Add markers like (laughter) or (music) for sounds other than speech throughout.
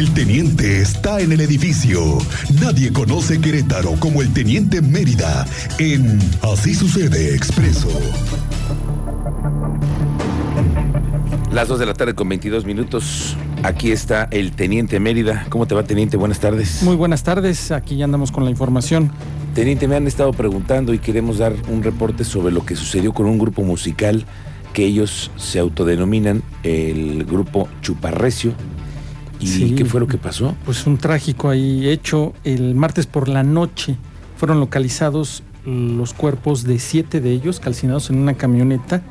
El teniente está en el edificio. Nadie conoce Querétaro como el teniente Mérida en Así sucede expreso. Las 2 de la tarde con 22 minutos. Aquí está el Teniente Mérida. ¿Cómo te va, Teniente? Buenas tardes. Muy buenas tardes. Aquí ya andamos con la información. Teniente, me han estado preguntando y queremos dar un reporte sobre lo que sucedió con un grupo musical que ellos se autodenominan el grupo Chuparrecio. ¿Y qué fue lo que pasó? Pues un trágico ahí hecho. El martes por la noche fueron localizados los cuerpos de siete de ellos calcinados en una camioneta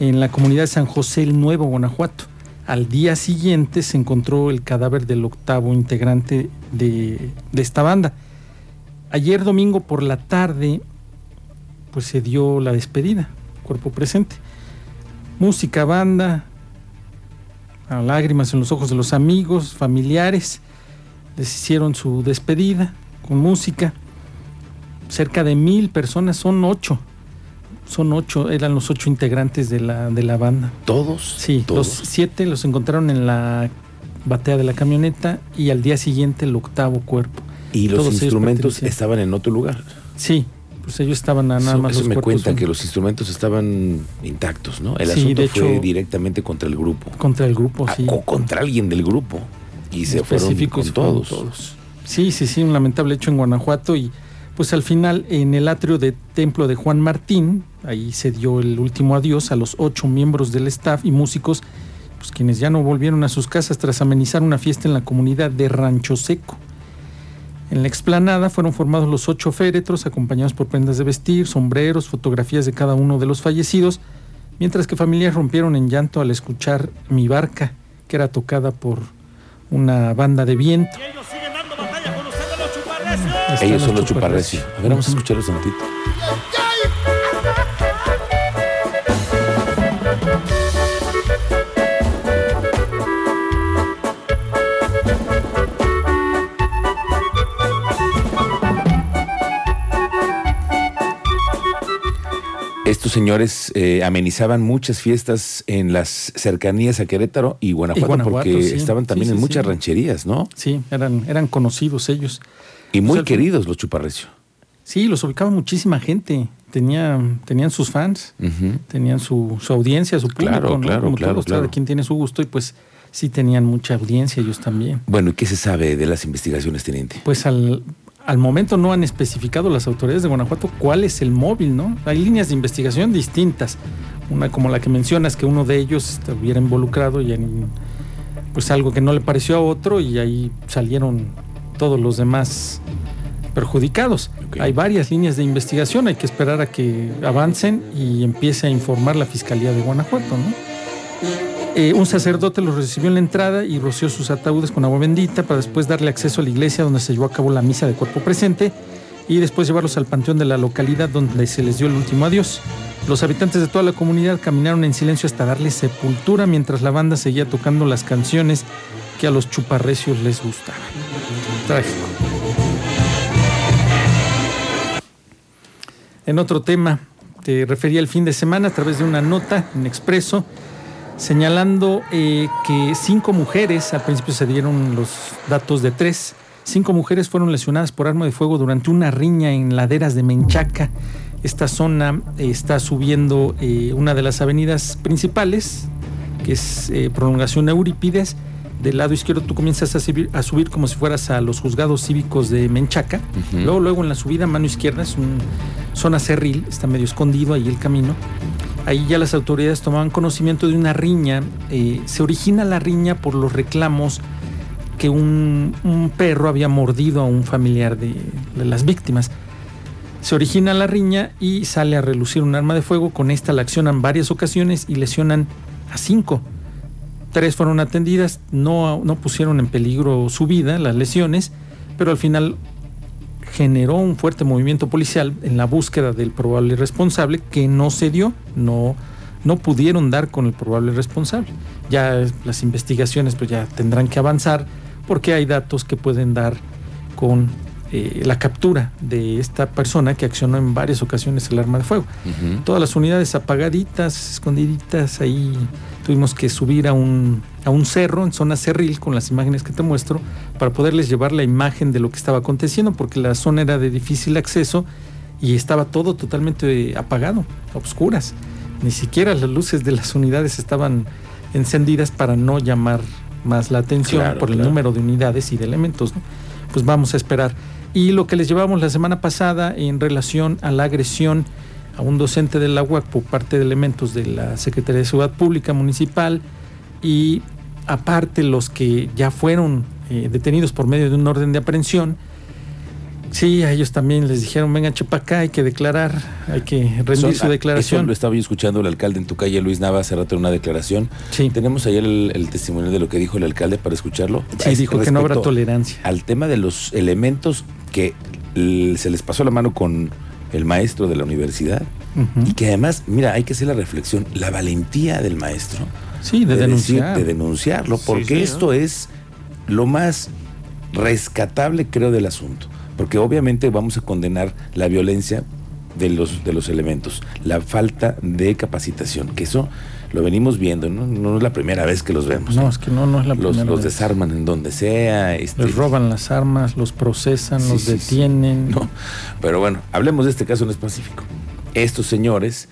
en la comunidad de San José el Nuevo, Guanajuato. Al día siguiente se encontró el cadáver del octavo integrante de, esta banda. Ayer domingo por la tarde, pues se dio la despedida, cuerpo presente. Música, banda, lágrimas en los ojos de los amigos, familiares, les hicieron su despedida con música. Cerca de mil personas, son ocho son ocho, eran los ocho integrantes de la, de la banda. ¿Todos? Sí, los siete los encontraron en la batea de la camioneta y al día siguiente el octavo cuerpo. ¿Y los instrumentos estaban en otro lugar? Sí, pues ellos estaban nada más. Eso me cuenta que los instrumentos estaban intactos, ¿no? El asunto fue directamente contra el grupo. Contra el grupo, sí. O contra alguien del grupo. Y se fueron con todos. todos. Sí, sí, sí, un lamentable hecho en Guanajuato y pues al final en el atrio de templo de Juan Martín, ahí se dio el último adiós a los ocho miembros del staff y músicos, pues quienes ya no volvieron a sus casas tras amenizar una fiesta en la comunidad de Rancho Seco. En la explanada fueron formados los ocho féretros, acompañados por prendas de vestir, sombreros, fotografías de cada uno de los fallecidos, mientras que familias rompieron en llanto al escuchar Mi Barca, que era tocada por una banda de viento. Ellos son los chuparrecios. A ver, vamos a escucharlos un tantito. Señores eh, amenizaban muchas fiestas en las cercanías a Querétaro y Guanajuato, porque estaban también en muchas rancherías, ¿no? Sí, eran, eran conocidos ellos. Y muy queridos los Chuparrecio. Sí, los ubicaba muchísima gente. Tenía, tenían sus fans, tenían su, audiencia, su público. Claro, claro, claro, Cada quien tiene su gusto y pues sí tenían mucha audiencia ellos también. Bueno, ¿y qué se sabe de las investigaciones, teniente? Pues al, al momento no han especificado las autoridades de Guanajuato cuál es el móvil, ¿no? Hay líneas de investigación distintas. Una como la que mencionas, que uno de ellos estuviera involucrado y en pues algo que no le pareció a otro y ahí salieron todos los demás perjudicados. Hay varias líneas de investigación, hay que esperar a que avancen y empiece a informar la Fiscalía de Guanajuato. Eh, un sacerdote los recibió en la entrada y roció sus ataúdes con agua bendita para después darle acceso a la iglesia donde se llevó a cabo la misa de cuerpo presente y después llevarlos al panteón de la localidad donde se les dio el último adiós. Los habitantes de toda la comunidad caminaron en silencio hasta darle sepultura mientras la banda seguía tocando las canciones que a los chuparrecios les gustaban. Trágico. En otro tema, te refería el fin de semana a través de una nota en Expreso señalando eh, que cinco mujeres, al principio se dieron los datos de tres, cinco mujeres fueron lesionadas por arma de fuego durante una riña en laderas de Menchaca. Esta zona eh, está subiendo eh, una de las avenidas principales, que es prolongación Eurípides, del lado izquierdo tú comienzas a subir, a subir como si fueras a los juzgados cívicos de Menchaca. Luego, luego en la subida, mano izquierda, es una zona cerril, está medio escondido ahí el camino. Ahí ya las autoridades tomaban conocimiento de una riña. Eh, se origina la riña por los reclamos que un, perro había mordido a un familiar de, las víctimas. Se origina la riña y sale a relucir un arma de fuego. Con esta la accionan varias ocasiones y lesionan a cinco Tres fueron atendidas, no pusieron en peligro su vida, las lesiones, pero al final generó un fuerte movimiento policial en la búsqueda del probable responsable que no se dio, no, no pudieron dar con el probable responsable. Ya las investigaciones pues ya tendrán que avanzar porque hay datos que pueden dar con eh, la captura de esta persona que accionó en varias ocasiones el arma de fuego. Todas las unidades apagaditas, escondiditas ahí tuvimos que subir a un, a un cerro en zona cerril con las imágenes que te muestro para poderles llevar la imagen de lo que estaba aconteciendo porque la zona era de difícil acceso y estaba todo totalmente apagado, a oscuras. Ni siquiera las luces de las unidades estaban encendidas para no llamar más la atención por el número de unidades y de elementos. Pues vamos a esperar. Y lo que les llevamos la semana pasada en relación a la agresión a un docente de la UAC por parte de elementos de la Secretaría de Seguridad Pública Municipal y aparte los que ya fueron eh, detenidos por medio de un orden de aprehensión, Sí, a ellos también les dijeron, vengan, chepa acá, hay que declarar, hay que rendir su declaración. Eso lo estaba yo escuchando el alcalde en tu calle, Luis Nava, hace rato una declaración. Sí. Tenemos ayer el, testimonio de lo que dijo el alcalde para escucharlo. Sí, dijo que no habrá tolerancia. Al tema de los elementos que se les pasó la mano con el maestro de la universidad y que además, mira, hay que hacer la reflexión, la valentía del maestro. Sí, de, denunciar. de denunciarlo, porque esto es lo más rescatable, creo, del asunto porque obviamente vamos a condenar la violencia de los, de los elementos, la falta de capacitación, que eso lo venimos viendo, ¿no? No es la primera vez que los vemos. No, es que no, no es la los, primera Los desarman en donde sea. Este... Les roban las armas, los procesan, los detienen. No, pero bueno, hablemos de este caso en específico. Estos señores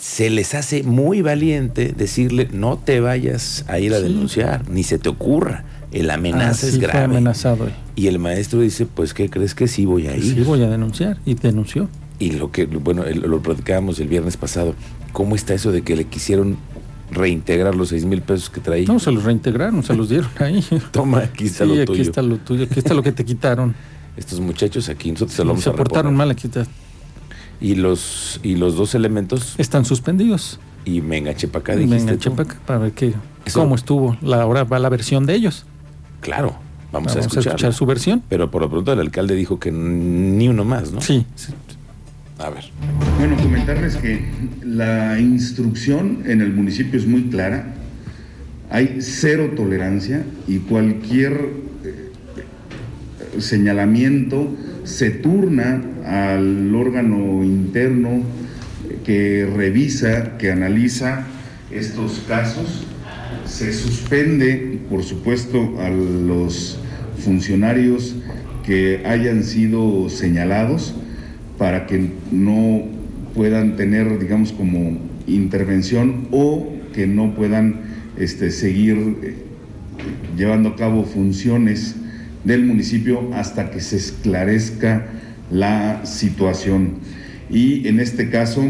se les hace muy valiente decirle no te vayas a ir a denunciar, ni se te ocurra el amenaza es grave. amenazado. Y el maestro dice, pues, ¿qué crees que sí voy a ir? Sí voy a denunciar. Y denunció. Y lo que, bueno, lo platicábamos el viernes pasado. ¿Cómo está eso de que le quisieron reintegrar los seis mil pesos que traía? No, se los reintegraron, se los dieron ahí. (laughs) Toma, aquí está lo tuyo. aquí está lo tuyo, aquí está lo que te quitaron. Estos muchachos aquí, nosotros se lo vamos se portaron mal, aquí está. Y los, y los dos elementos... Están suspendidos. Y me enganché para acá, dijiste Me enganché para acá para ver qué, cómo estuvo. La, ahora va la versión de ellos. Claro, vamos, a, escuchar su versión. Pero por lo pronto el alcalde dijo que ni uno más, ¿no? Sí. A ver. Bueno, comentarles que la instrucción en el municipio es muy clara. Hay cero tolerancia y cualquier eh, señalamiento se turna al órgano interno que revisa, que analiza estos casos se suspende, por supuesto, a los funcionarios que hayan sido señalados para que no puedan tener, digamos, como intervención o que no puedan este, seguir eh, llevando a cabo funciones del municipio hasta que se esclarezca la situación. Y en este caso,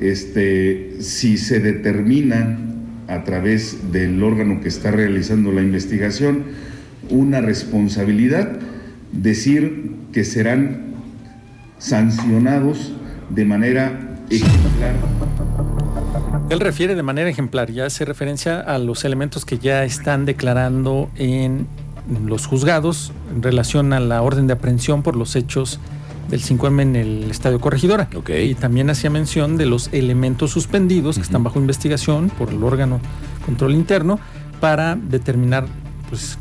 este, si se determina a través del órgano que está realizando la investigación una responsabilidad, decir que serán sancionados de manera ejemplar. Él refiere de manera ejemplar, ya hace referencia a los elementos que ya están declarando en los juzgados en relación a la orden de aprehensión por los hechos del 5M en el Estadio Corregidora. Y también hacía mención de los elementos suspendidos que están bajo investigación por el órgano control interno para determinar pues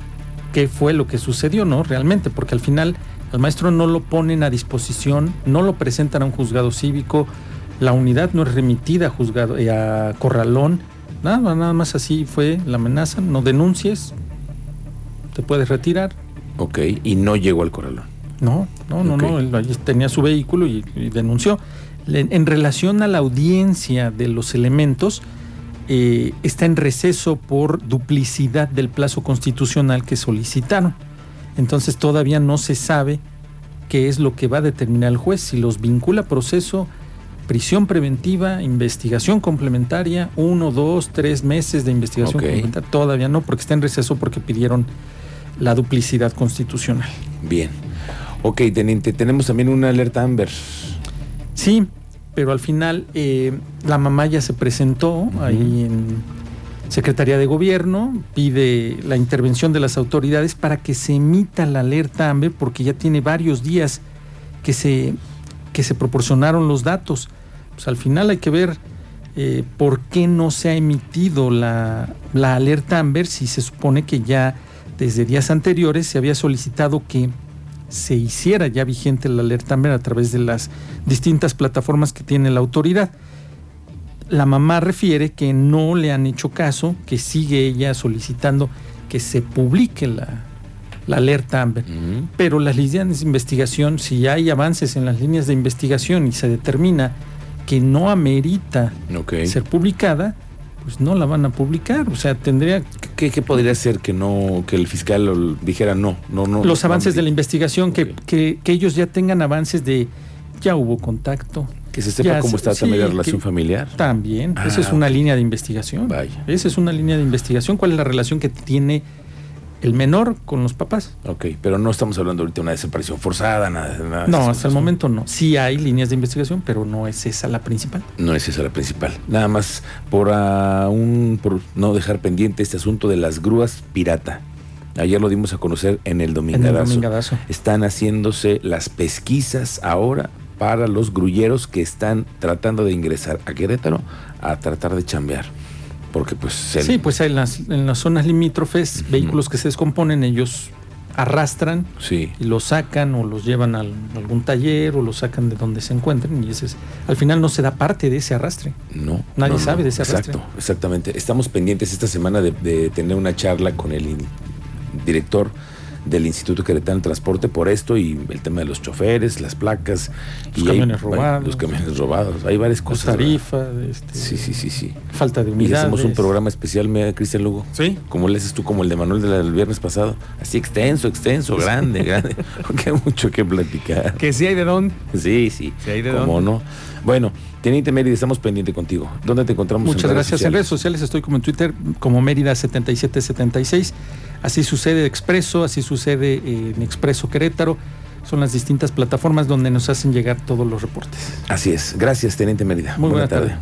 qué fue lo que sucedió, ¿no? Realmente, porque al final al maestro no lo ponen a disposición, no lo presentan a un juzgado cívico, la unidad no es remitida a juzgado eh, a Corralón, nada, nada más así fue la amenaza, no denuncies, te puedes retirar. Ok, y no llegó al Corralón. No, no, no, no, él tenía su vehículo y, denunció. En relación a la audiencia de los elementos, eh, está en receso por duplicidad del plazo constitucional que solicitaron. Entonces todavía no se sabe qué es lo que va a determinar el juez, si los vincula a proceso, prisión preventiva, investigación complementaria, uno, dos, tres meses de investigación complementaria, todavía no, porque está en receso porque pidieron la duplicidad constitucional. Bien. Ok, teniente, tenemos también una alerta Amber. Sí, pero al final eh, la mamá ya se presentó ahí en Secretaría de Gobierno, pide la intervención de las autoridades para que se emita la alerta Amber porque ya tiene varios días que se, que se proporcionaron los datos. Pues al final hay que ver eh, por qué no se ha emitido la, la alerta Amber si se supone que ya desde días anteriores se había solicitado que se hiciera ya vigente la alerta Amber a través de las distintas plataformas que tiene la autoridad. la mamá refiere que no le han hecho caso, que sigue ella solicitando que se publique la, alerta Amber. Pero las líneas de investigación, si hay avances en las líneas de investigación y se determina que no amerita ser publicada, pues no la van a publicar. O sea, tendría. ¿Qué, podría ser que no, que el fiscal dijera no, no, no? Los avances de la investigación, que, que, ellos ya tengan avances de ya hubo contacto. Que se sepa cómo está también la relación familiar. También. esa es ah, una línea de investigación. Vaya. Esa es una línea de investigación. ¿Cuál es la relación que tiene el menor con los papás. Ok, pero no estamos hablando ahorita de una desaparición forzada, nada. no, hasta el momento no. Sí hay líneas de investigación, pero no es esa la principal. No es esa la principal. Nada más por, uh, por no dejar pendiente este asunto de las grúas pirata. Ayer lo dimos a conocer en el Domingadazo. Están haciéndose las pesquisas ahora para los grulleros que están tratando de ingresar a Querétaro a tratar de chambear porque pues... Sí, pues en las, en las zonas limítrofes, vehículos que se descomponen, ellos arrastran sí. y los sacan o los llevan a algún taller o los sacan de donde se encuentren y ese es, al final no se da parte de ese arrastre. No. Nadie sabe de ese arrastre. Exacto, exactamente. Estamos pendientes esta semana de, de tener una charla con el director del Instituto Queretano de Transporte por esto y el tema de los choferes, las placas. Los camiones robados. Los camiones robados. Hay varias cosas. Tarifa. Este, sí, sí, sí, sí. Falta de unidades. Y hacemos un programa especial, Cristian Lugo. Sí. Como le haces tú, como el de Manuel del viernes pasado. Así extenso, extenso, grande, grande. (laughs) (laughs) Porque hay mucho que platicar. Que sí hay de dónde. Sí, sí. Sí hay de ¿Cómo no? Bueno, Teniente Mérida, estamos pendientes contigo. ¿Dónde te encontramos? Muchas gracias. En redes sociales estoy como en Twitter, como Mérida7776. Así sucede Expreso, así sucede en Expreso Querétaro. Son las distintas plataformas donde nos hacen llegar todos los reportes. Así es. Gracias, Teniente Mérida. Muy buena, tarde.